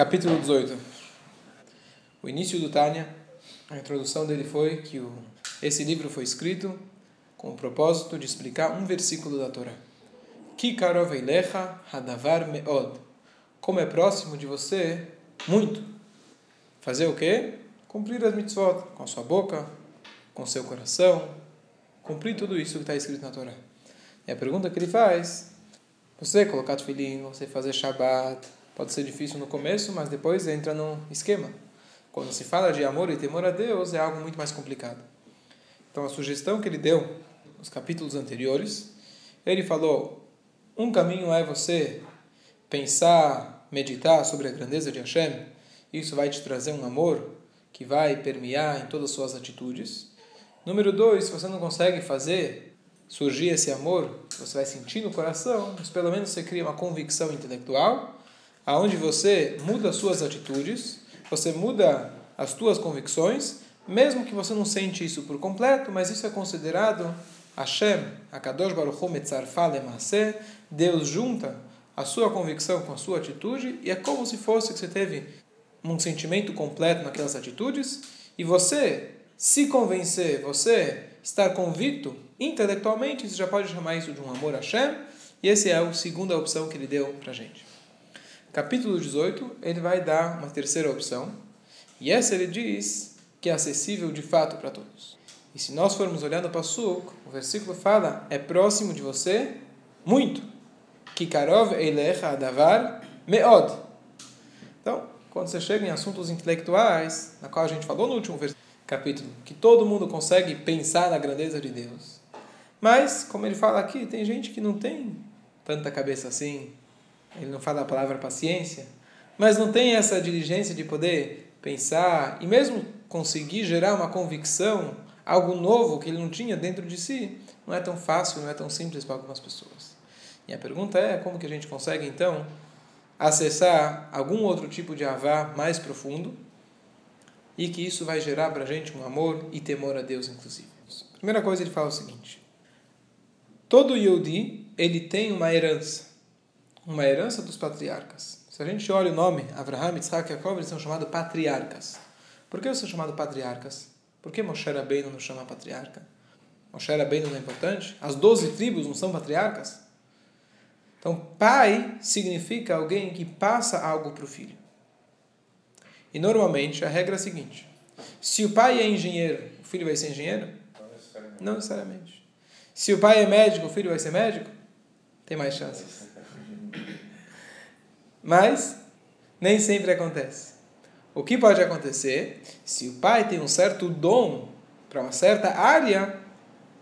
Capítulo 18. O início do Tânia, a introdução dele foi que o, esse livro foi escrito com o propósito de explicar um versículo da Torá. Ki karov eilecha hadavar meod. Como é próximo de você, muito. Fazer o quê? Cumprir as mitzvot com a sua boca, com o seu coração, cumprir tudo isso que está escrito na Torá. E a pergunta que ele faz, você colocar tefilim, você fazer Shabbat, Pode ser difícil no começo, mas depois entra no esquema. Quando se fala de amor e temor a Deus, é algo muito mais complicado. Então, a sugestão que ele deu nos capítulos anteriores, ele falou: um caminho é você pensar, meditar sobre a grandeza de Hashem. Isso vai te trazer um amor que vai permear em todas as suas atitudes. Número dois, se você não consegue fazer surgir esse amor, você vai sentir no coração, mas pelo menos você cria uma convicção intelectual aonde você muda as suas atitudes, você muda as suas convicções, mesmo que você não sente isso por completo, mas isso é considerado Hashem, Akadosh Baruch Hu Deus junta a sua convicção com a sua atitude, e é como se fosse que você teve um sentimento completo naquelas atitudes, e você se convencer, você estar convicto intelectualmente, você já pode chamar isso de um amor Hashem, e essa é a segunda opção que ele deu para gente capítulo 18, ele vai dar uma terceira opção. E essa ele diz que é acessível de fato para todos. E se nós formos olhando para Suk, o versículo fala: é próximo de você muito. Kikarov eilecha davar meod. Então, quando você chega em assuntos intelectuais, na qual a gente falou no último capítulo, que todo mundo consegue pensar na grandeza de Deus. Mas, como ele fala aqui, tem gente que não tem tanta cabeça assim, ele não fala a palavra paciência, mas não tem essa diligência de poder pensar e mesmo conseguir gerar uma convicção, algo novo que ele não tinha dentro de si, não é tão fácil, não é tão simples para algumas pessoas. E a pergunta é como que a gente consegue então acessar algum outro tipo de avá mais profundo e que isso vai gerar para a gente um amor e temor a Deus, inclusive. Primeira coisa ele fala o seguinte: todo Yodi ele tem uma herança uma herança dos patriarcas. Se a gente olha o nome, Abraham, Isaac e Jacob, eles são chamados patriarcas. Por que eles são chamados patriarcas? Por que Moshe Rabbeinu não chama patriarca? Moshe Rabbeinu não é importante? As doze tribos não são patriarcas? Então, pai significa alguém que passa algo para o filho. E normalmente a regra é a seguinte: se o pai é engenheiro, o filho vai ser engenheiro? Não necessariamente. Não necessariamente. Se o pai é médico, o filho vai ser médico? Tem mais chances. Mas nem sempre acontece. O que pode acontecer? Se o pai tem um certo dom para uma certa área,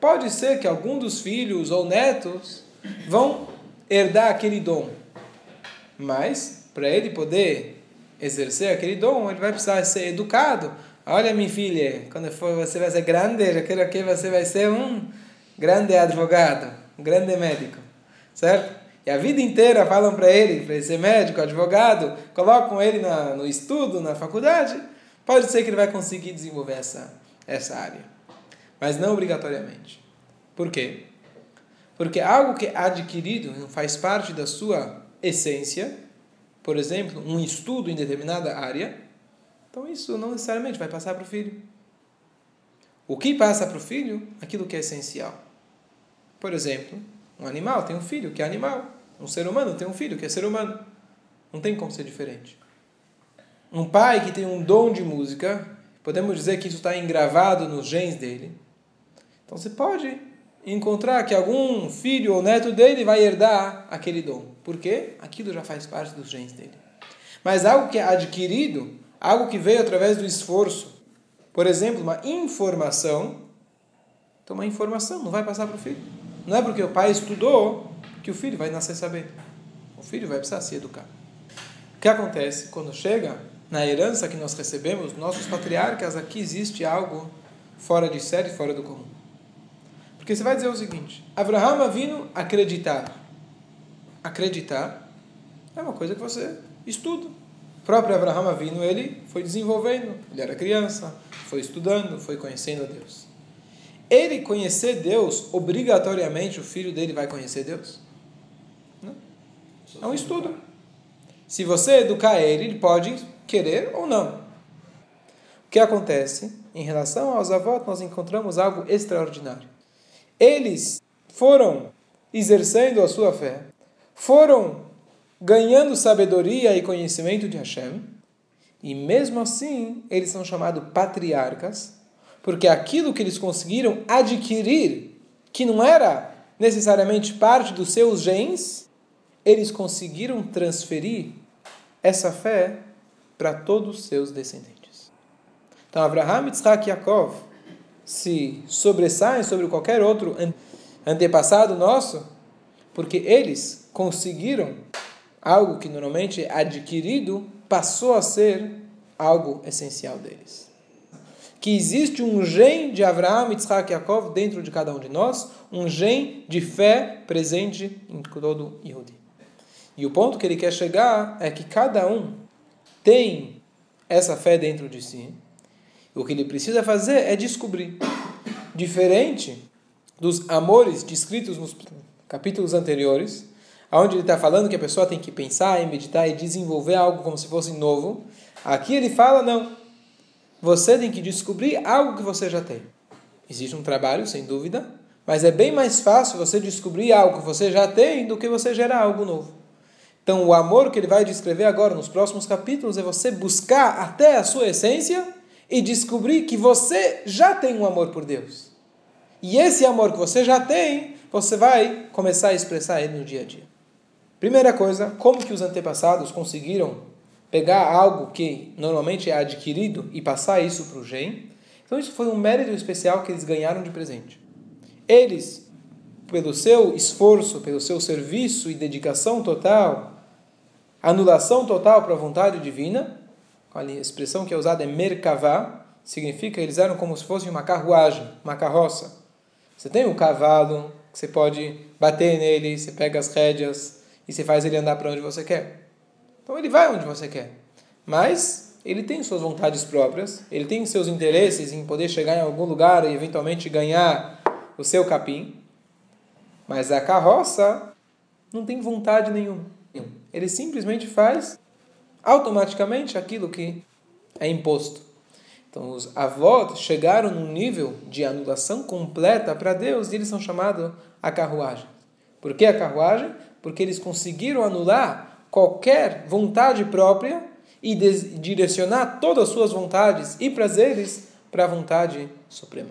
pode ser que algum dos filhos ou netos vão herdar aquele dom. Mas, para ele poder exercer aquele dom, ele vai precisar ser educado. Olha, minha filha, quando for, você vai ser grande, quero que você vai ser um grande advogado, um grande médico. Certo? E a vida inteira falam para ele, para ele ser médico, advogado, colocam ele na, no estudo, na faculdade, pode ser que ele vai conseguir desenvolver essa, essa área. Mas não obrigatoriamente. Por quê? Porque algo que é adquirido faz parte da sua essência, por exemplo, um estudo em determinada área, então isso não necessariamente vai passar para o filho. O que passa para o filho? Aquilo que é essencial. Por exemplo, um animal tem um filho que é animal. Um ser humano tem um filho que é ser humano. Não tem como ser diferente. Um pai que tem um dom de música, podemos dizer que isso está engravado nos genes dele. Então você pode encontrar que algum filho ou neto dele vai herdar aquele dom. Por quê? Aquilo já faz parte dos genes dele. Mas algo que é adquirido, algo que veio através do esforço, por exemplo, uma informação, então uma informação não vai passar para o filho. Não é porque o pai estudou que o filho vai nascer sabendo. O filho vai precisar se educar. O que acontece? Quando chega na herança que nós recebemos, nossos patriarcas, aqui existe algo fora de série, fora do comum. Porque você vai dizer o seguinte: Abraham vindo acreditar. Acreditar é uma coisa que você estuda. O próprio Abraham vindo, ele foi desenvolvendo. Ele era criança, foi estudando, foi conhecendo a Deus. Ele conhecer Deus, obrigatoriamente o filho dele vai conhecer Deus? É um estudo. Se você educar ele, ele pode querer ou não. O que acontece? Em relação aos avós, nós encontramos algo extraordinário. Eles foram exercendo a sua fé, foram ganhando sabedoria e conhecimento de Hashem, e mesmo assim eles são chamados patriarcas, porque aquilo que eles conseguiram adquirir, que não era necessariamente parte dos seus genes, eles conseguiram transferir essa fé para todos os seus descendentes. Então, Abraham, Isaac e Yaakov se sobressaem sobre qualquer outro antepassado nosso, porque eles conseguiram algo que normalmente é adquirido, passou a ser algo essencial deles. Que existe um gene de Abraham, Isaac e Yaakov dentro de cada um de nós, um gene de fé presente em todo Yehudi. E o ponto que ele quer chegar é que cada um tem essa fé dentro de si. O que ele precisa fazer é descobrir. Diferente dos amores descritos nos capítulos anteriores, onde ele está falando que a pessoa tem que pensar e meditar e desenvolver algo como se fosse novo. Aqui ele fala, não. Você tem que descobrir algo que você já tem. Existe um trabalho, sem dúvida, mas é bem mais fácil você descobrir algo que você já tem do que você gerar algo novo. Então, o amor que ele vai descrever agora nos próximos capítulos é você buscar até a sua essência e descobrir que você já tem um amor por Deus. E esse amor que você já tem, você vai começar a expressar ele no dia a dia. Primeira coisa, como que os antepassados conseguiram pegar algo que normalmente é adquirido e passar isso para o gen? Então, isso foi um mérito especial que eles ganharam de presente. Eles, pelo seu esforço, pelo seu serviço e dedicação total, anulação total para a vontade divina, a expressão que é usada é merkavá, significa eles eram como se fosse uma carruagem, uma carroça. Você tem um cavalo, que você pode bater nele, você pega as rédeas e você faz ele andar para onde você quer. Então ele vai onde você quer. Mas ele tem suas vontades próprias, ele tem seus interesses em poder chegar em algum lugar e eventualmente ganhar o seu capim. Mas a carroça não tem vontade nenhuma. Ele simplesmente faz automaticamente aquilo que é imposto. Então, os avós chegaram num nível de anulação completa para Deus e eles são chamados a carruagem. Por que a carruagem? Porque eles conseguiram anular qualquer vontade própria e direcionar todas as suas vontades e prazeres para a vontade suprema.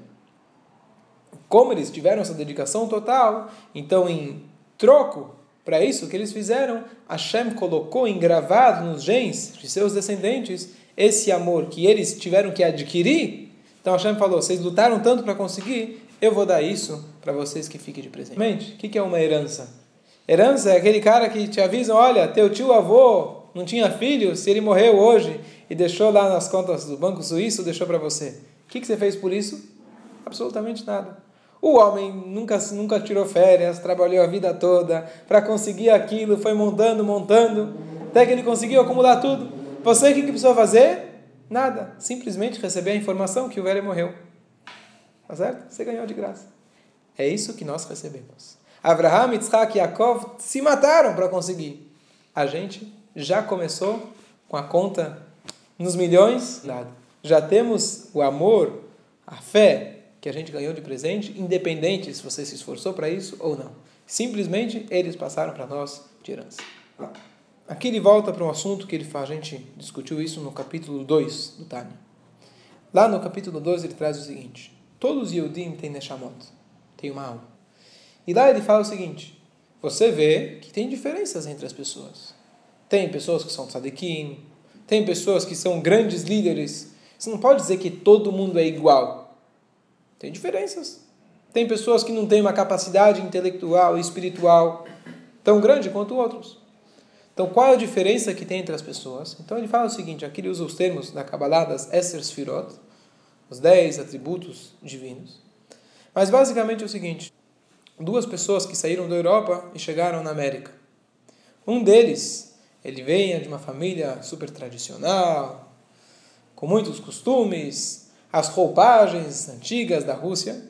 Como eles tiveram essa dedicação total, então, em troco para isso, que eles fizeram, Hashem colocou engravado nos genes de seus descendentes esse amor que eles tiveram que adquirir. Então Hashem falou: vocês lutaram tanto para conseguir, eu vou dar isso para vocês que fiquem de presente. O que é uma herança? Herança é aquele cara que te avisa: olha, teu tio avô não tinha filho, se ele morreu hoje e deixou lá nas contas do Banco Suíço, deixou para você. O que você fez por isso? Absolutamente nada. O homem nunca, nunca tirou férias, trabalhou a vida toda para conseguir aquilo, foi montando, montando, até que ele conseguiu acumular tudo. Você o que, que precisou fazer? Nada. Simplesmente receber a informação que o velho morreu. Tá certo? Você ganhou de graça. É isso que nós recebemos. Abraham, Yitzhak e Yaakov se mataram para conseguir. A gente já começou com a conta nos milhões. Nada. Já temos o amor, a fé, que a gente ganhou de presente, independente se você se esforçou para isso ou não. Simplesmente eles passaram para nós de herança. Aqui ele volta para um assunto que ele faz, a gente discutiu isso no capítulo 2 do Tânia. Lá no capítulo 2 ele traz o seguinte: todos os Yehudim têm Neshamot, tem uma alma. E lá ele fala o seguinte: você vê que tem diferenças entre as pessoas. Tem pessoas que são tzadikim, tem pessoas que são grandes líderes. Você não pode dizer que todo mundo é igual. Tem diferenças. Tem pessoas que não têm uma capacidade intelectual e espiritual tão grande quanto outros. Então, qual é a diferença que tem entre as pessoas? Então, ele fala o seguinte: aqui ele usa os termos da Kabbalah das Esther Sfirot, os dez atributos divinos. Mas, basicamente, é o seguinte: duas pessoas que saíram da Europa e chegaram na América. Um deles, ele vem de uma família super tradicional, com muitos costumes, as roupagens antigas da Rússia.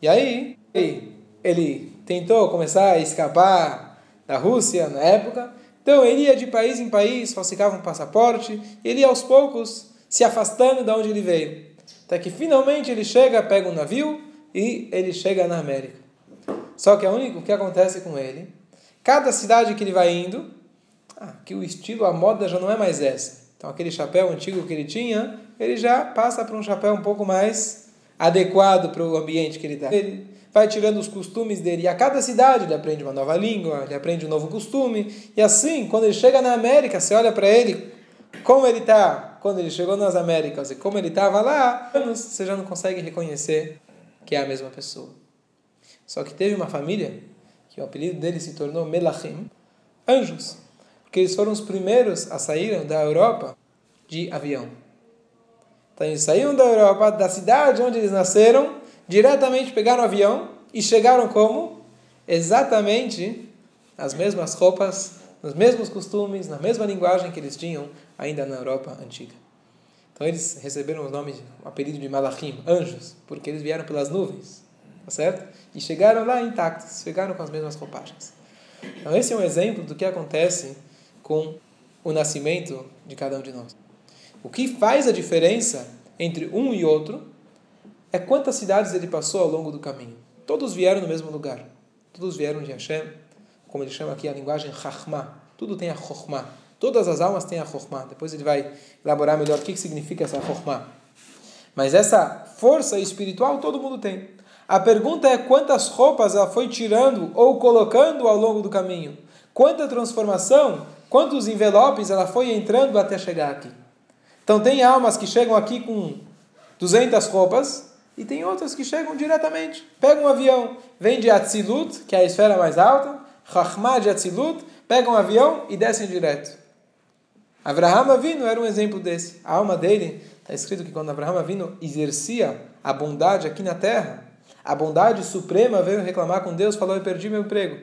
E aí ele, tentou começar a escapar da Rússia na época Então ele ia de país em país, falsificava um passaporte, ele ia aos poucos se afastando de onde ele veio. Até que finalmente ele chega, pega um navio e ele chega na América. Só que é o único que acontece com ele, cada cidade que ele vai indo, ah, que o estilo, a moda já não é mais essa. Então aquele chapéu antigo que ele tinha, ele já passa para um chapéu um pouco mais adequado para o ambiente que ele está. Ele vai tirando os costumes dele. E a cada cidade ele aprende uma nova língua, ele aprende um novo costume. E assim, quando ele chega na América, você olha para ele, como ele está quando ele chegou nas Américas e como ele estava lá, você já não consegue reconhecer que é a mesma pessoa. Só que teve uma família que o apelido dele se tornou Melachim, anjos, porque eles foram os primeiros a sair da Europa de avião. Então eles saíram da Europa, da cidade onde eles nasceram, diretamente pegaram o avião e chegaram como? Exatamente as mesmas roupas, nos mesmos costumes, na mesma linguagem que eles tinham ainda na Europa antiga. Então eles receberam o nome, o apelido de Malachim, anjos, porque eles vieram pelas nuvens, tá certo? E chegaram lá intactos, chegaram com as mesmas roupagens. Então esse é um exemplo do que acontece com o nascimento de cada um de nós. O que faz a diferença entre um e outro é quantas cidades ele passou ao longo do caminho. Todos vieram no mesmo lugar. Todos vieram de Hashem, como ele chama aqui a linguagem Chachma. Tudo tem a Chokhmah. Todas as almas têm a Chokhmah. Depois ele vai elaborar melhor o que significa essa Chokhmah. Mas essa força espiritual todo mundo tem. A pergunta é quantas roupas ela foi tirando ou colocando ao longo do caminho. Quanta transformação, quantos envelopes ela foi entrando até chegar aqui. Então tem almas que chegam aqui com 200 roupas e tem outras que chegam diretamente. Pega um avião, vem de Atzilut, que é a esfera mais alta, Chachmah de Atzilut, pega um avião e descem direto. Abraham Avinu era um exemplo desse. A alma dele, está escrito que quando Abraham Avinu exercia a bondade aqui na terra, a bondade suprema veio reclamar com Deus, falou: Eu perdi meu emprego.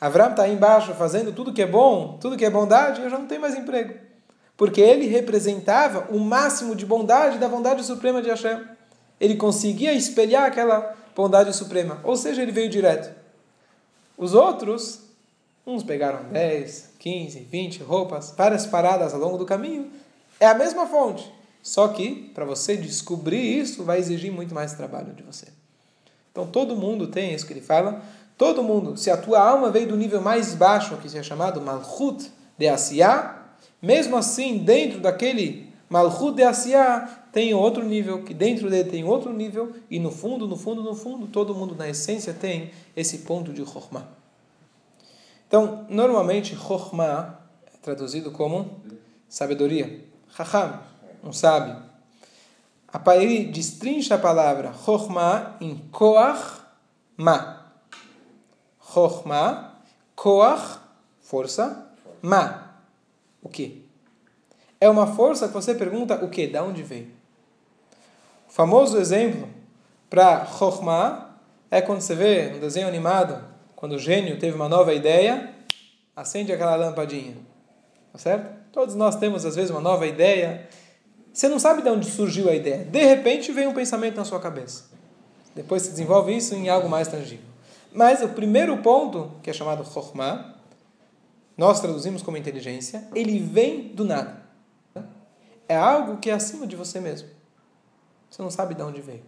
Abraão está aí embaixo fazendo tudo que é bom, tudo que é bondade, eu já não tenho mais emprego. Porque ele representava o máximo de bondade da bondade suprema de Hashem. Ele conseguia espelhar aquela bondade suprema. Ou seja, ele veio direto. Os outros, uns pegaram 10, 15, 20 roupas, várias paradas ao longo do caminho. É a mesma fonte. Só que, para você descobrir isso, vai exigir muito mais trabalho de você. Então, todo mundo tem isso que ele fala. Todo mundo, se a tua alma veio do nível mais baixo, que se é chamado Malchut de Asiá, mesmo assim, dentro daquele Malchut de Asiá, tem outro nível, que dentro dele tem outro nível, e no fundo, no fundo, no fundo, todo mundo na essência tem esse ponto de Chokhmah. Então, normalmente, Chokhmah é traduzido como sabedoria. Chacham, um sábio. Ele destrincha a palavra Chokhmah em Koach Ma. Chokhmah, Koach, força, Ma, o que? É uma força que você pergunta o que? Da onde veio? O famoso exemplo para Chokhmah é quando você vê um desenho animado, quando o gênio teve uma nova ideia, acende aquela lampadinha. Tá certo? Todos nós temos às vezes uma nova ideia você não sabe de onde surgiu a ideia. De repente vem um pensamento na sua cabeça. Depois se desenvolve isso em algo mais tangível. Mas o primeiro ponto, que é chamado Chokhmah, nós traduzimos como inteligência, ele vem do nada. É algo que é acima de você mesmo. Você não sabe de onde veio.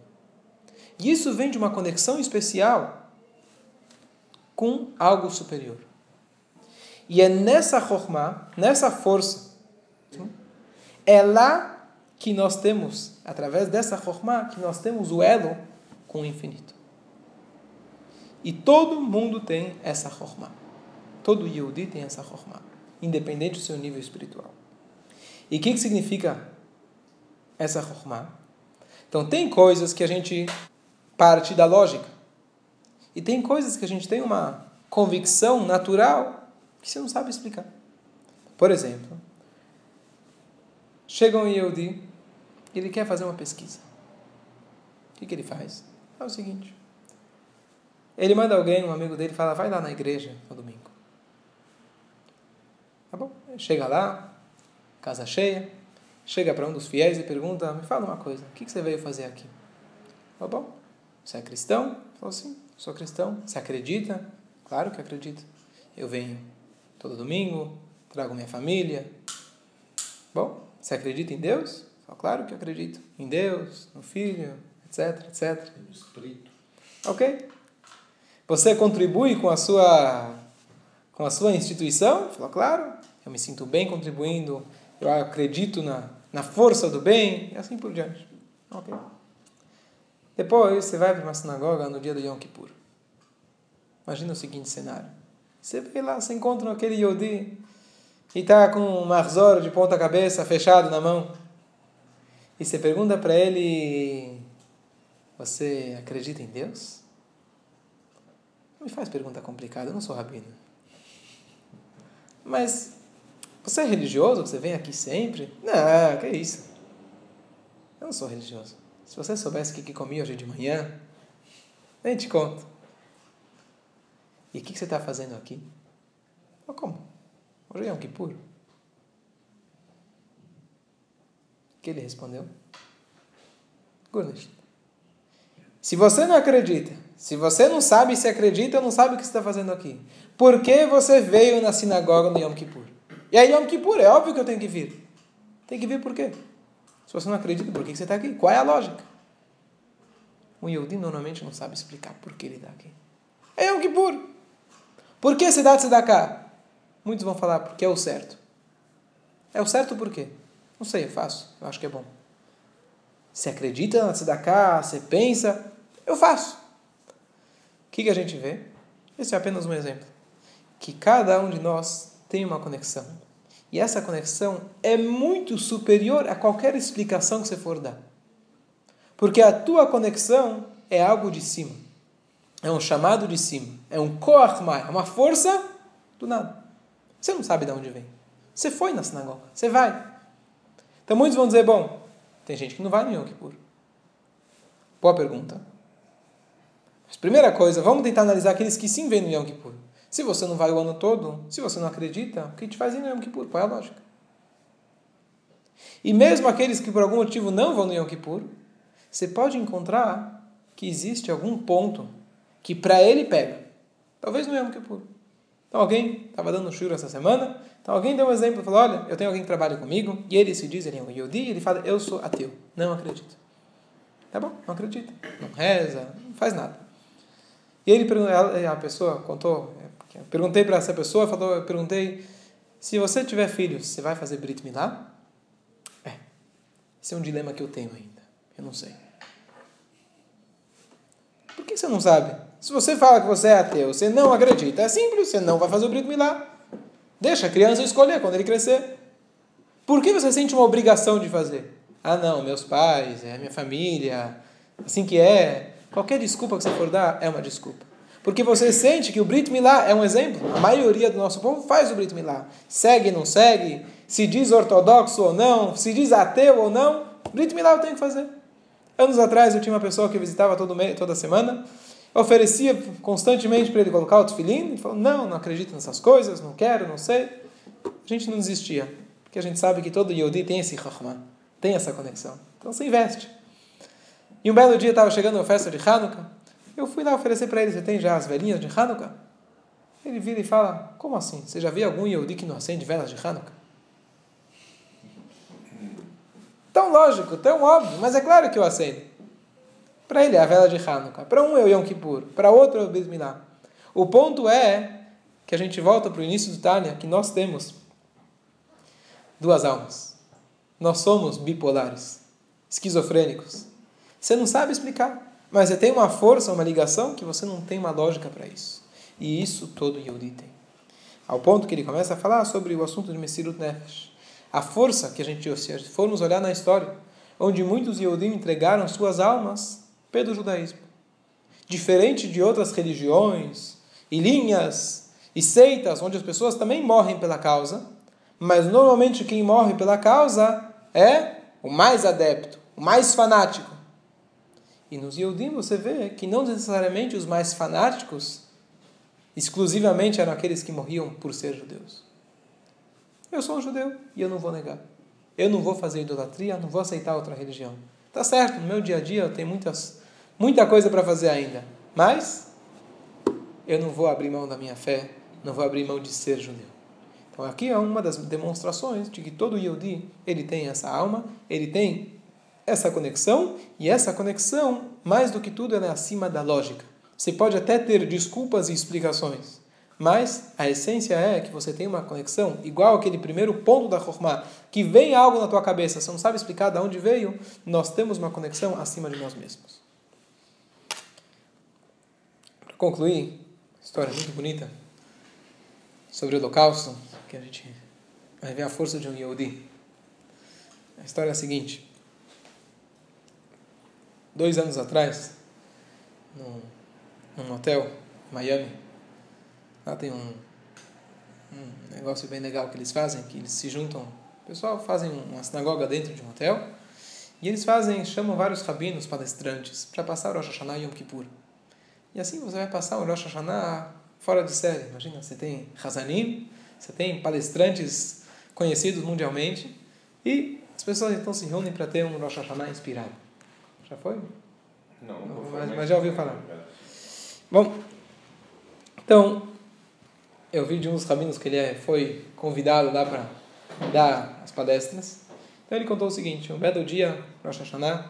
E isso vem de uma conexão especial com algo superior. E é nessa Chokhmah, nessa força, é lá que nós temos, através dessa Chokhmah, que nós temos o elo com o infinito. E todo mundo tem essa Chokhmah. Todo Yehudi tem essa Chokhmah, independente do seu nível espiritual. E o que, que significa essa Chokhmah? Então, tem coisas que a gente parte da lógica. E tem coisas que a gente tem uma convicção natural que você não sabe explicar. Por exemplo, chega um Yehudi ele quer fazer uma pesquisa. O que, que ele faz? É o seguinte: ele manda alguém, um amigo dele, fala, vai lá na igreja no domingo. Tá bom? Chega lá, casa cheia, chega para um dos fiéis e pergunta, me fala uma coisa, o que, que você veio fazer aqui? Tá bom? Você é cristão? Falou sim, sou cristão. Você acredita? Claro que acredito. Eu venho todo domingo, trago minha família. Bom, você acredita em Deus? Claro que eu acredito. Em Deus, no Filho, etc, etc. No Espírito. Ok. Você contribui com a sua, com a sua instituição? Falou, claro. Eu me sinto bem contribuindo. Eu acredito na, na força do bem. E assim por diante. Ok. Depois você vai para uma sinagoga no dia do Yom Kippur. Imagina o seguinte cenário. Você vê lá, você encontra aquele Yodi e está com um marzor de ponta cabeça fechado na mão. E você pergunta para ele: Você acredita em Deus? Não me faz pergunta complicada, eu não sou rabino. Mas você é religioso? Você vem aqui sempre? Não, que isso. Eu não sou religioso. Se você soubesse o que, que comi hoje de manhã, nem te conto. E o que, que você está fazendo aqui? Oh, como? Hoje é um Kippur. O que ele respondeu? Gurnish. Se você não acredita, se você não sabe se acredita, não sabe o que você está fazendo aqui. Por que você veio na sinagoga no Yom Kippur? E aí Yom Kippur, é óbvio que eu tenho que vir. Tem que vir por quê? Se você não acredita, por que você está aqui? Qual é a lógica? Um Yehudi normalmente não sabe explicar por que ele está aqui. É Yom Kippur. Por que você dá de cá? Muitos vão falar porque é o certo. É o certo por quê? Não sei, eu faço. Eu acho que é bom. Você acredita na tzedakah, você pensa, eu faço. O que, que a gente vê? Esse é apenas um exemplo. Que cada um de nós tem uma conexão. E essa conexão é muito superior a qualquer explicação que você for dar. Porque a tua conexão é algo de cima. É um chamado de cima. É um koach é uma força do nada. Você não sabe de onde vem. Você foi na sinagoga. Você vai. Então muitos vão dizer, bom, tem gente que não vai no Yom Kippur. Boa pergunta. Mas primeira coisa, vamos tentar analisar aqueles que sim vêm no Yom Kippur. Se você não vai o ano todo, se você não acredita, o que te faz ir no Yom Kippur? Qual é a lógica? E mesmo aqueles que por algum motivo não vão no Yom Kippur, você pode encontrar que existe algum ponto que para ele pega. Talvez no Yom Kippur. Então alguém estava dando um shur essa semana, então alguém deu um exemplo, falou, olha, eu tenho alguém que trabalha comigo, e ele se diz, ele é um Yodi, ele fala, eu sou ateu, não acredito. Tá bom, não acredita, não reza, não faz nada. E ele a pessoa contou, eu perguntei para essa pessoa, falou, eu perguntei, se você tiver filhos, você vai fazer Brit Milá? É, esse é um dilema que eu tenho ainda, eu não sei. Por que você não sabe? Se você fala que você é ateu, você não acredita, é simples, você não vai fazer o Brit Milá. Deixa a criança escolher quando ele crescer. Por que você sente uma obrigação de fazer? Ah, não, meus pais, é minha família, assim que é. Qualquer desculpa que você for dar é uma desculpa. Porque você sente que o Brit Milá é um exemplo. A maioria do nosso povo faz o Brit Milá. Segue, não segue, se diz ortodoxo ou não, se diz ateu ou não, Brit Milá eu tenho que fazer. Anos atrás eu tinha uma pessoa que visitava todo mês, toda semana, oferecia constantemente para ele colocar o tefilim, ele falou, não, não acredito nessas coisas, não quero, não sei. A gente não desistia, porque a gente sabe que todo Yodi tem esse Rahman, tem essa conexão. Então você investe. E um belo dia estava chegando a festa de Hanukkah, eu fui lá oferecer para ele, você tem já as velhinhas de Hanukkah? Ele vira e fala, como assim? Você já viu algum Yodi que não acende velas de Hanukkah? Tão lógico, tão óbvio, mas é claro que eu acendo. Para ele é a vela de Hanukkah. Para um é o Yom Kippur. Para outro é o Milá. O ponto é que a gente volta para o início do Tânia, que nós temos duas almas. Nós somos bipolares, esquizofrênicos. Você não sabe explicar, mas você tem uma força, uma ligação que você não tem uma lógica para isso. E isso todo Yehudi tem. Ao ponto que ele começa a falar sobre o assunto de Messirut Nefesh. A força que a gente, se formos olhar na história, onde muitos Yehudim entregaram suas almas pelo judaísmo. Diferente de outras religiões e linhas e seitas, onde as pessoas também morrem pela causa, mas normalmente quem morre pela causa é o mais adepto, o mais fanático. E nos Yehudim você vê que não necessariamente os mais fanáticos exclusivamente eram aqueles que morriam por ser judeus. Eu sou um judeu e eu não vou negar. Eu não vou fazer idolatria, não vou aceitar outra religião. Tá certo, no meu dia a dia eu tenho muitas, muita coisa para fazer ainda, mas eu não vou abrir mão da minha fé, não vou abrir mão de ser judeu. Então aqui é uma das demonstrações de que todo Yehudi, ele tem essa alma, ele tem essa conexão, e essa conexão, mais do que tudo, ela é acima da lógica. Você pode até ter desculpas e explicações, mas a essência é que você tem uma conexão, igual aquele primeiro ponto da Chokhmah, que vem algo na tua cabeça, você não sabe explicar de onde veio, nós temos uma conexão acima de nós mesmos. Para concluir, história muito bonita sobre o holocausto, que a gente vai ver a força de um Yehudi. A história é a seguinte. Dois anos atrás, num, num hotel em Miami, Lá tem um, um negócio bem legal que eles fazem, que eles se juntam, o pessoal fazem uma sinagoga dentro de um hotel, e eles fazem, chamam vários rabinos palestrantes para passar o Rosh Hashanah e Yom Kippur. E assim você vai passar o Rosh Hashanah fora de série. Imagina, você tem Hazanim, você tem palestrantes conhecidos mundialmente, e as pessoas então se reúnem para ter um Rosh Hashanah inspirado. Já foi? Não, não mas, mas já ouviu falar. Bom, então, eu vi de um dos rabinos que ele é, foi convidado lá para dar as palestras. Então ele contou o seguinte: um belo dia, Rosh Hashanah,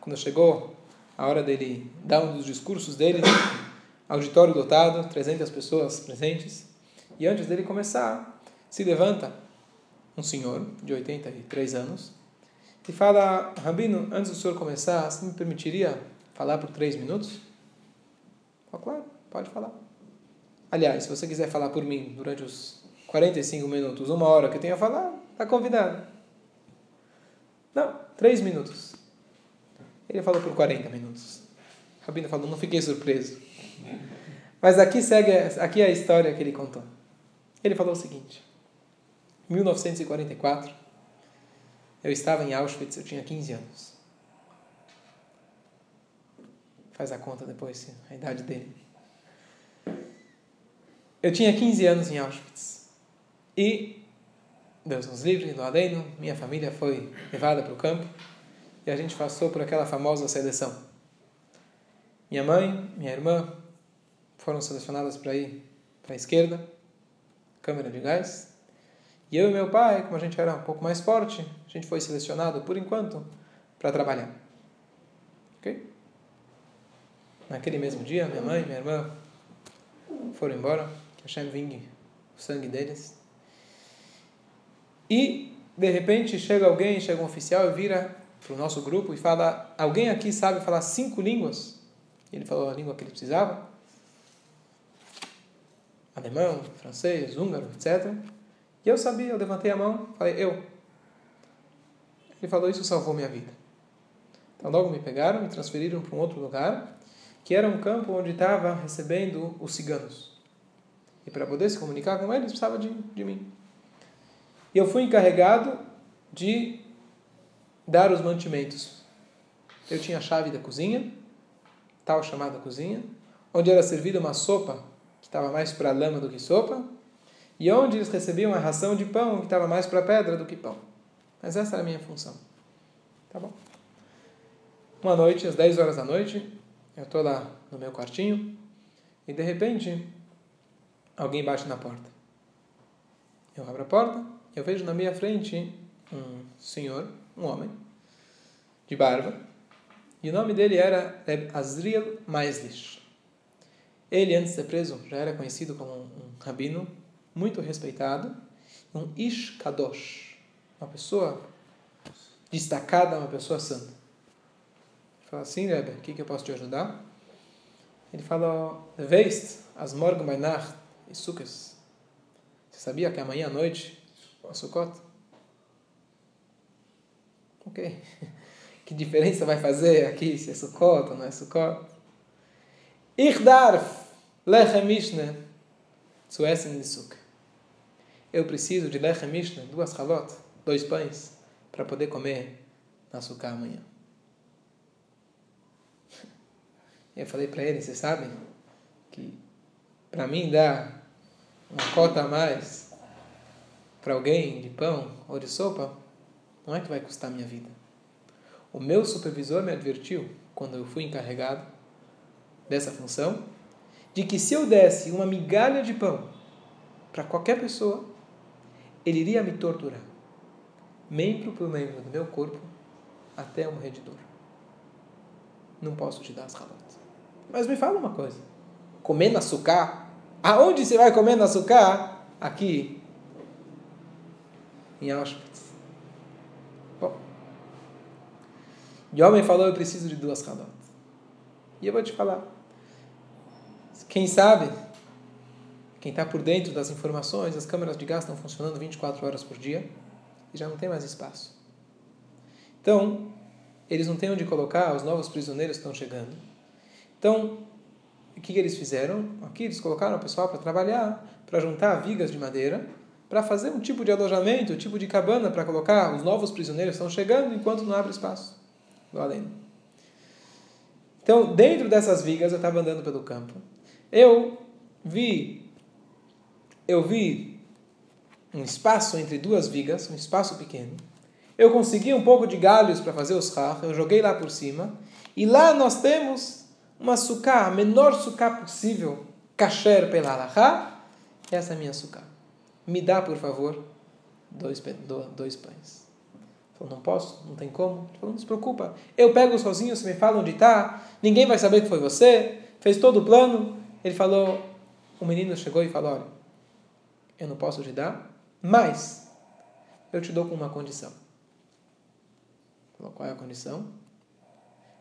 quando chegou a hora dele dar um dos discursos dele, auditório lotado, 300 pessoas presentes, e antes dele começar, se levanta um senhor de 83 anos e fala: Rabino, antes do senhor começar, você me permitiria falar por três minutos? Fala, claro, pode falar. Aliás, se você quiser falar por mim durante os 45 minutos, uma hora que eu tenho a falar, está convidado. Não, três minutos. Ele falou por 40 minutos. A Rabino falou, não fiquei surpreso. Mas aqui segue, aqui é a história que ele contou. Ele falou o seguinte: 1944, eu estava em Auschwitz, eu tinha 15 anos. Faz a conta depois, a idade dele. Eu tinha 15 anos em Auschwitz. E, Deus nos livre, no além, minha família foi levada para o campo e a gente passou por aquela famosa seleção. Minha mãe, minha irmã foram selecionadas para ir para a esquerda, câmera de gás. E eu e meu pai, como a gente era um pouco mais forte, a gente foi selecionado por enquanto para trabalhar. Ok? Naquele mesmo dia, minha mãe e minha irmã foram embora Hashem vingue o sangue deles. E, de repente, chega alguém, chega um oficial e vira para o nosso grupo e fala: Alguém aqui sabe falar cinco línguas? Ele falou a língua que ele precisava: alemão, francês, húngaro, etc. E eu sabia, eu levantei a mão, falei: Eu. Ele falou: Isso salvou minha vida. Então, logo me pegaram, me transferiram para um outro lugar, que era um campo onde estava recebendo os ciganos. E para poder se comunicar com eles, precisava de, de mim. E eu fui encarregado de dar os mantimentos. Eu tinha a chave da cozinha, tal chamada cozinha, onde era servida uma sopa que estava mais para lama do que sopa, e onde eles recebiam a ração de pão que estava mais para pedra do que pão. Mas essa era a minha função. Tá bom? Uma noite, às 10 horas da noite, eu estou lá no meu quartinho, e de repente alguém bate na porta. Eu abro a porta, eu vejo na minha frente um senhor, um homem, de barba, e o nome dele era Azriel Maislish. Ele, antes de ser preso, já era conhecido como um rabino muito respeitado, um Ish Kadosh, uma pessoa destacada, uma pessoa santa. Ele fala assim, Rebbe, o que, que eu posso te ajudar? Ele fala, Veist, as morgen bei Nacht, e Sukkot. Você sabia que amanhã à noite é Sukkot? Ok. Que diferença vai fazer aqui se é Sukkot ou não é Sukkot? Ich darf lechem mishne zu essen. Eu preciso de lechem mishne, duas halot, dois pães, para poder comer na Sukkot amanhã. Eu falei para ele, vocês sabem que para mim dá uma cota a mais para alguém de pão ou de sopa, não é que vai custar minha vida. O meu supervisor me advertiu, quando eu fui encarregado dessa função, de que se eu desse uma migalha de pão para qualquer pessoa, ele iria me torturar, membro por membro do meu corpo, até eu morrer de dor. Não posso te dar as ralotas. Mas me fala uma coisa: comer no açúcar? Aonde você vai comer no açúcar? Aqui, em Auschwitz. Bom, o homem falou: Eu preciso de duas ralotas. E eu vou te falar. Quem sabe, quem está por dentro das informações, as câmeras de gás estão funcionando 24 horas por dia e já não tem mais espaço. Então, eles não têm onde colocar os novos prisioneiros que estão chegando. Então, o que, que eles fizeram? Aqui eles colocaram o pessoal para trabalhar, para juntar vigas de madeira, para fazer um tipo de alojamento, um tipo de cabana para colocar os novos prisioneiros estão chegando enquanto não abre espaço do além. Então, dentro dessas vigas, eu estava andando pelo campo eu vi eu vi um espaço entre duas vigas, um espaço pequeno. Eu consegui um pouco de galhos para fazer os rach, eu joguei lá por cima, e lá nós temos uma sucá, a menor sucá possível, kasher pela alahá, essa é a minha sucá. Me dá, por favor, dois, dois pães. Falou, não posso, não tem como. Falou, não se preocupa. Eu pego sozinho, você me fala onde está, ninguém vai saber que foi você, fez todo o plano, ele falou, o menino chegou e falou, olha, eu não posso te dar, mas eu te dou com uma condição. Falou, qual é a condição?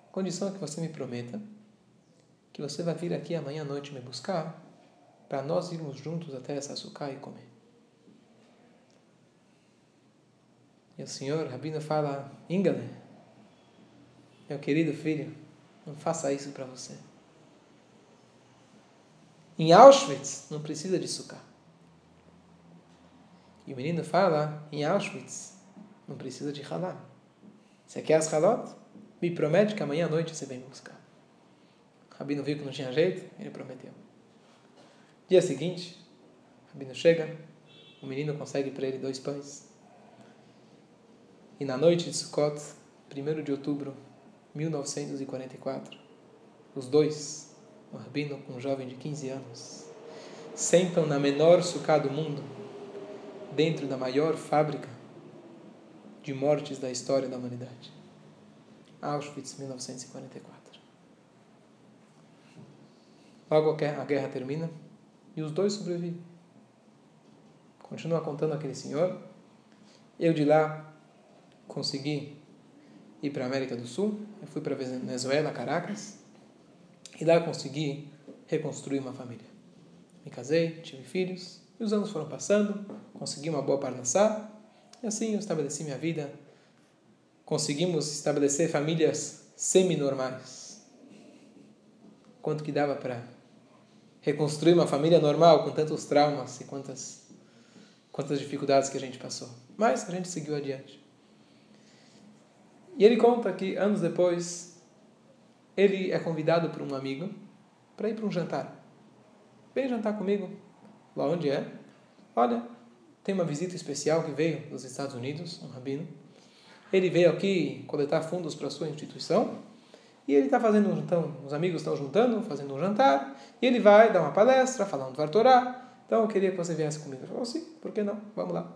A condição é que você me prometa que você vai vir aqui amanhã à noite me buscar para nós irmos juntos até essa açúcar e comer. E o senhor Rabino fala, Ingale, meu querido filho, não faça isso para você. Em Auschwitz não precisa de sucar. E o menino fala, em Auschwitz não precisa de ralar. Você quer as halot? Me promete que amanhã à noite você vem me buscar. O rabino viu que não tinha jeito, ele prometeu. Dia seguinte, o rabino chega, o menino consegue para ele dois pães. E na noite de Sukkot, 1 de outubro de 1944, os dois um rabino com um jovem de 15 anos, sentam na menor sucá do mundo, dentro da maior fábrica de mortes da história da humanidade. Auschwitz, 1944. Logo a guerra termina e os dois sobrevivem. Continua contando aquele senhor. Eu de lá consegui ir para a América do Sul. Eu fui para Venezuela, Caracas. E lá consegui reconstruir uma família. Me casei, tive filhos, e os anos foram passando, consegui uma boa parnassá, e assim eu estabeleci minha vida. Conseguimos estabelecer famílias semi-normais. Quanto que dava para reconstruir uma família normal com tantos traumas e quantas, quantas dificuldades que a gente passou. Mas a gente seguiu adiante. E ele conta que anos depois ele é convidado por um amigo para ir para um jantar. Vem jantar comigo. Lá onde é? Olha, tem uma visita especial que veio dos Estados Unidos, um rabino. Ele veio aqui coletar fundos para a sua instituição. E ele está fazendo um então, os amigos estão juntando, fazendo um jantar, e ele vai dar uma palestra falando do Torá. Então eu queria que você viesse comigo. Ele falou, sim, por que não? Vamos lá.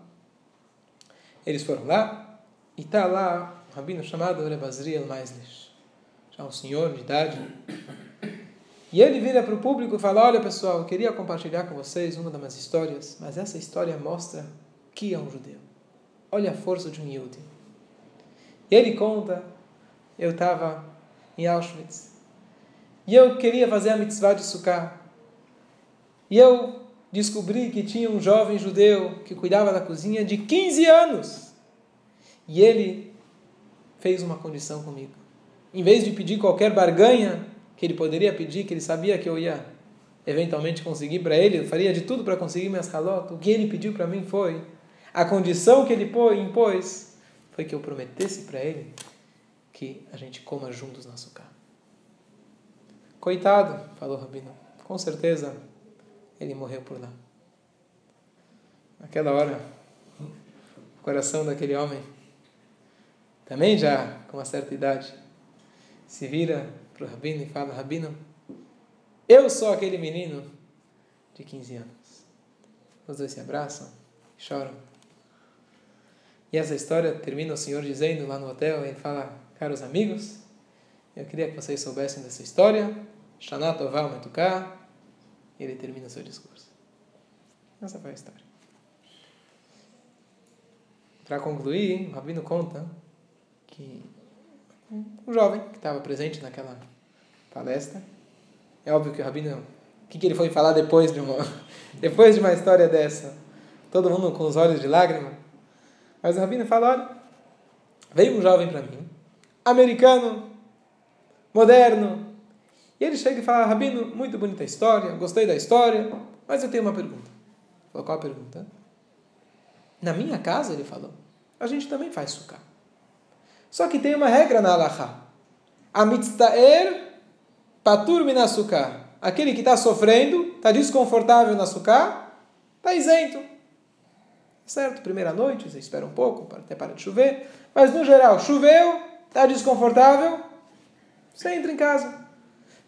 Eles foram lá, e está lá um rabino chamado Rebazriel Maislish já um senhor de idade. E ele vira para o público e fala: Olha pessoal, eu queria compartilhar com vocês uma das minhas histórias, mas essa história mostra que é um judeu. Olha a força de um Yudi. E ele conta: Eu estava em Auschwitz e eu queria fazer a mitzvah de Sukkah. E eu descobri que tinha um jovem judeu que cuidava da cozinha de 15 anos. E ele fez uma condição comigo em vez de pedir qualquer barganha que ele poderia pedir, que ele sabia que eu ia eventualmente conseguir para ele, eu faria de tudo para conseguir minhas calotas, o que ele pediu para mim foi, a condição que ele impôs foi que eu prometesse para ele que a gente coma juntos na açúcar. Coitado, falou o Rabino, com certeza ele morreu por lá. Naquela hora, o coração daquele homem, também já com uma certa idade, se vira para o Rabino e fala: Rabino, eu sou aquele menino de 15 anos. Os dois se abraçam, choram E essa história termina o Senhor dizendo lá no hotel, ele fala, caros amigos, eu queria que vocês soubessem dessa história, Shana Tová Metuká, ele termina seu discurso. Essa foi a história. Para concluir, o Rabino conta que um jovem que estava presente naquela palestra, é óbvio que o Rabino, o que, que ele foi falar depois de uma, depois de uma história dessa? Todo mundo com os olhos de lágrima. Mas o Rabino fala, olha, veio um jovem para mim, americano, moderno, e ele chega e fala, Rabino, muito bonita a história, gostei da história, mas eu tenho uma pergunta. Falou, qual a pergunta? Na minha casa, ele falou, a gente também faz sucá. Só que tem uma regra na Alaha. Amitztaer patur minasuká. Aquele que está sofrendo, está desconfortável na sucá, está isento. Certo? Primeira noite, você espera um pouco, até para de chover. Mas no geral, choveu, está desconfortável, você entra em casa.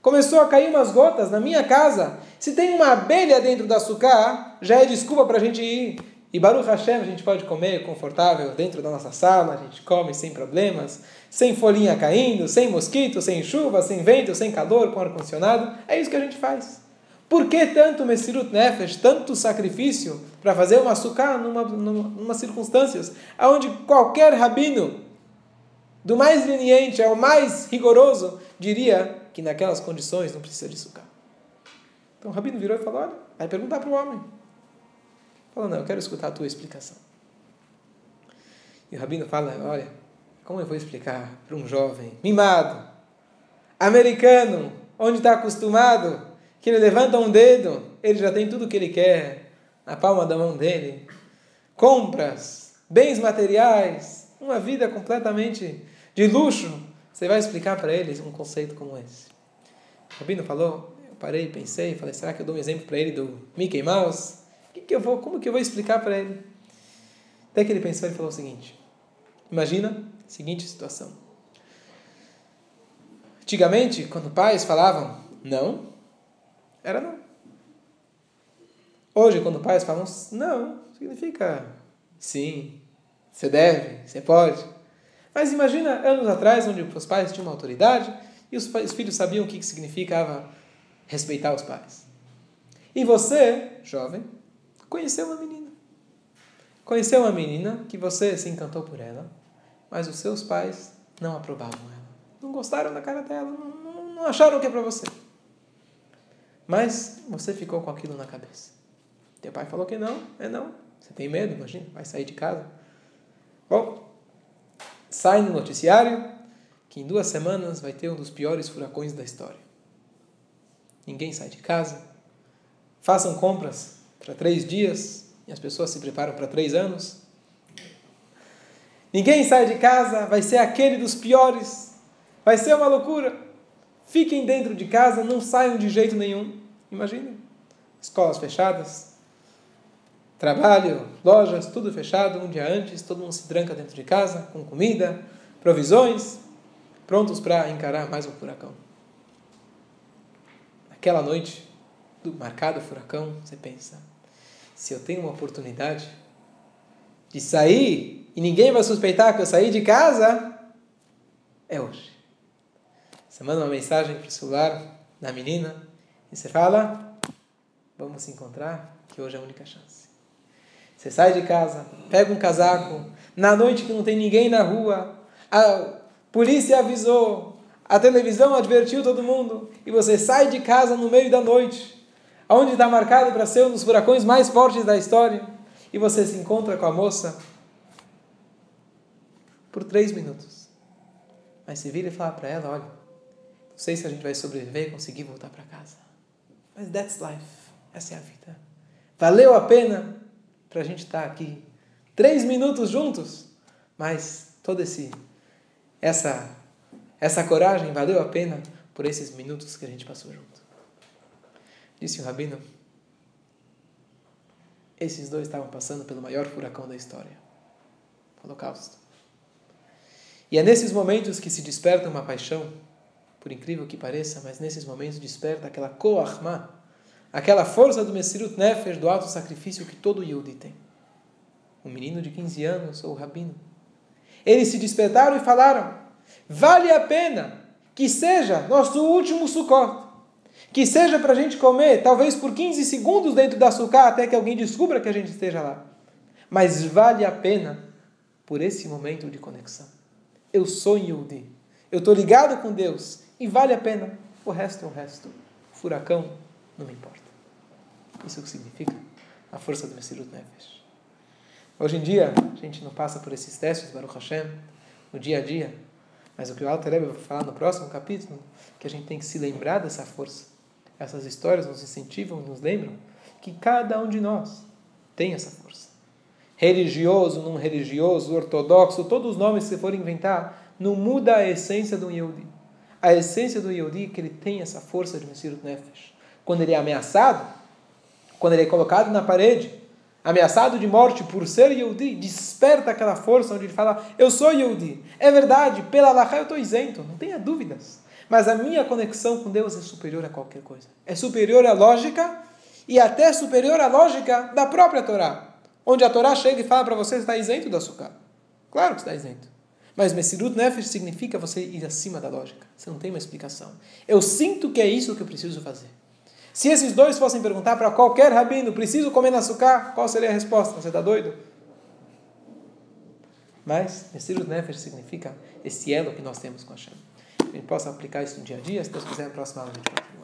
Começou a cair umas gotas na minha casa. Se tem uma abelha dentro da açúcar, já é desculpa para a gente ir. E Baruch Hashem a gente pode comer confortável dentro da nossa sala, a gente come sem problemas, sem folhinha caindo, sem mosquito, sem chuva, sem vento, sem calor, com ar-condicionado. É isso que a gente faz. Por que tanto Messirut Nefesh, tanto sacrifício para fazer uma açúcar numa, numa, numa circunstâncias onde qualquer rabino, do mais leniente ao mais rigoroso, diria que naquelas condições não precisa de sucar. Então o rabino virou e falou: olha, vai perguntar para o homem. Falou: não, eu quero escutar a tua explicação. E o rabino fala: olha, como eu vou explicar para um jovem mimado, americano, onde está acostumado, que ele levanta um dedo, ele já tem tudo o que ele quer na palma da mão dele, compras, bens materiais, uma vida completamente de luxo. Você vai explicar para eles um conceito como esse. O Rabino falou, eu parei, pensei, falei, será que eu dou um exemplo para ele do Mickey Mouse? Que que eu vou, como que eu vou explicar para ele? Até que ele pensou e falou o seguinte: Imagina a seguinte situação. Antigamente, quando pais falavam não, era não. Hoje, quando pais falam não, significa sim, você deve, você pode. Mas imagina anos atrás, onde os pais tinham uma autoridade e os, os filhos sabiam o que significava respeitar os pais. E você, jovem, conheceu uma menina. Conheceu uma menina que você se encantou por ela, mas os seus pais não aprovavam ela. Não gostaram da cara dela, não, não, não acharam que é para você. Mas você ficou com aquilo na cabeça. Teu pai falou que não, é não. Você tem medo, imagina, vai sair de casa. Bom, sai no noticiário que em duas semanas vai ter um dos piores furacões da história. Ninguém sai de casa. Façam compras para três dias e as pessoas se preparam para três anos. Ninguém sai de casa, vai ser aquele dos piores. Vai ser uma loucura. Fiquem dentro de casa, não saiam de jeito nenhum. Imaginem. Escolas fechadas, trabalho, lojas, tudo fechado. Um dia antes, todo mundo se tranca dentro de casa, com comida, provisões, prontos para encarar mais um furacão. Naquela noite do marcado furacão, você pensa: se eu tenho uma oportunidade de sair e ninguém vai suspeitar que eu saí de casa, é hoje. Você manda uma mensagem para o celular da menina e você fala: Vamos se encontrar, que hoje é a única chance. Você sai de casa, pega um casaco, na noite que não tem ninguém na rua, a polícia avisou, a televisão advertiu todo mundo, e você sai de casa no meio da noite, onde está marcado para ser um dos furacões mais fortes da história, e você se encontra com a moça por três minutos. Mas você vira e fala para ela: olha, não sei se a gente vai sobreviver e conseguir voltar para casa. Mas that's life. Essa é a vida. Valeu a pena para a gente estar tá aqui três minutos juntos, mas todo esse essa essa coragem valeu a pena por esses minutos que a gente passou junto. Disse o rabino. Esses dois estavam passando pelo maior furacão da história, o Holocausto. E é nesses momentos que se desperta uma paixão, por incrível que pareça, mas nesses momentos desperta aquela koachma, aquela força do Messirut Nefesh, do alto sacrifício que todo Yehudi tem. um menino de 15 anos ou rabino. Eles se despertaram e falaram: vale a pena que seja nosso último sucot, que seja para a gente comer, talvez por 15 segundos dentro da açúcar, até que alguém descubra que a gente esteja lá. Mas vale a pena por esse momento de conexão. Eu sou Yehudi, eu estou ligado com Deus, e vale a pena. O resto é o resto. Furacão, não me importa. Isso que significa a força do Messirut Nefesh. Hoje em dia, a gente não passa por esses testes, Baruch Hashem, no dia a dia. Mas o que o Alter Rebbe vai falar no próximo capítulo, que a gente tem que se lembrar dessa força. Essas histórias nos incentivam, nos lembram que cada um de nós tem essa força. Religioso, não religioso, ortodoxo, todos os nomes que você for inventar, não muda a essência do Yehudi. A essência do Yehudi é que ele tem essa força de Messirut Nefesh. Quando ele é ameaçado, quando ele é colocado na parede, ameaçado de morte por ser Yehudi, desperta aquela força onde ele fala: Eu sou Yehudi. É verdade, pela Allah eu estou isento, não tenha dúvidas. Mas a minha conexão com Deus é superior a qualquer coisa. É superior à lógica e até superior à lógica da própria Torá. Onde a Torá chega e fala para você: está isento do açúcar. Claro que está isento. Mas Messirut Nefesh significa você ir acima da lógica. Você não tem uma explicação. Eu sinto que é isso que eu preciso fazer. Se esses dois fossem perguntar para qualquer rabino, preciso comer açúcar, qual seria a resposta? Você está doido? Mas Messirut Nefesh significa esse elo que nós temos com Hashem. A gente possa aplicar isso no dia a dia, se Deus quiser, na próxima aula a gente continua.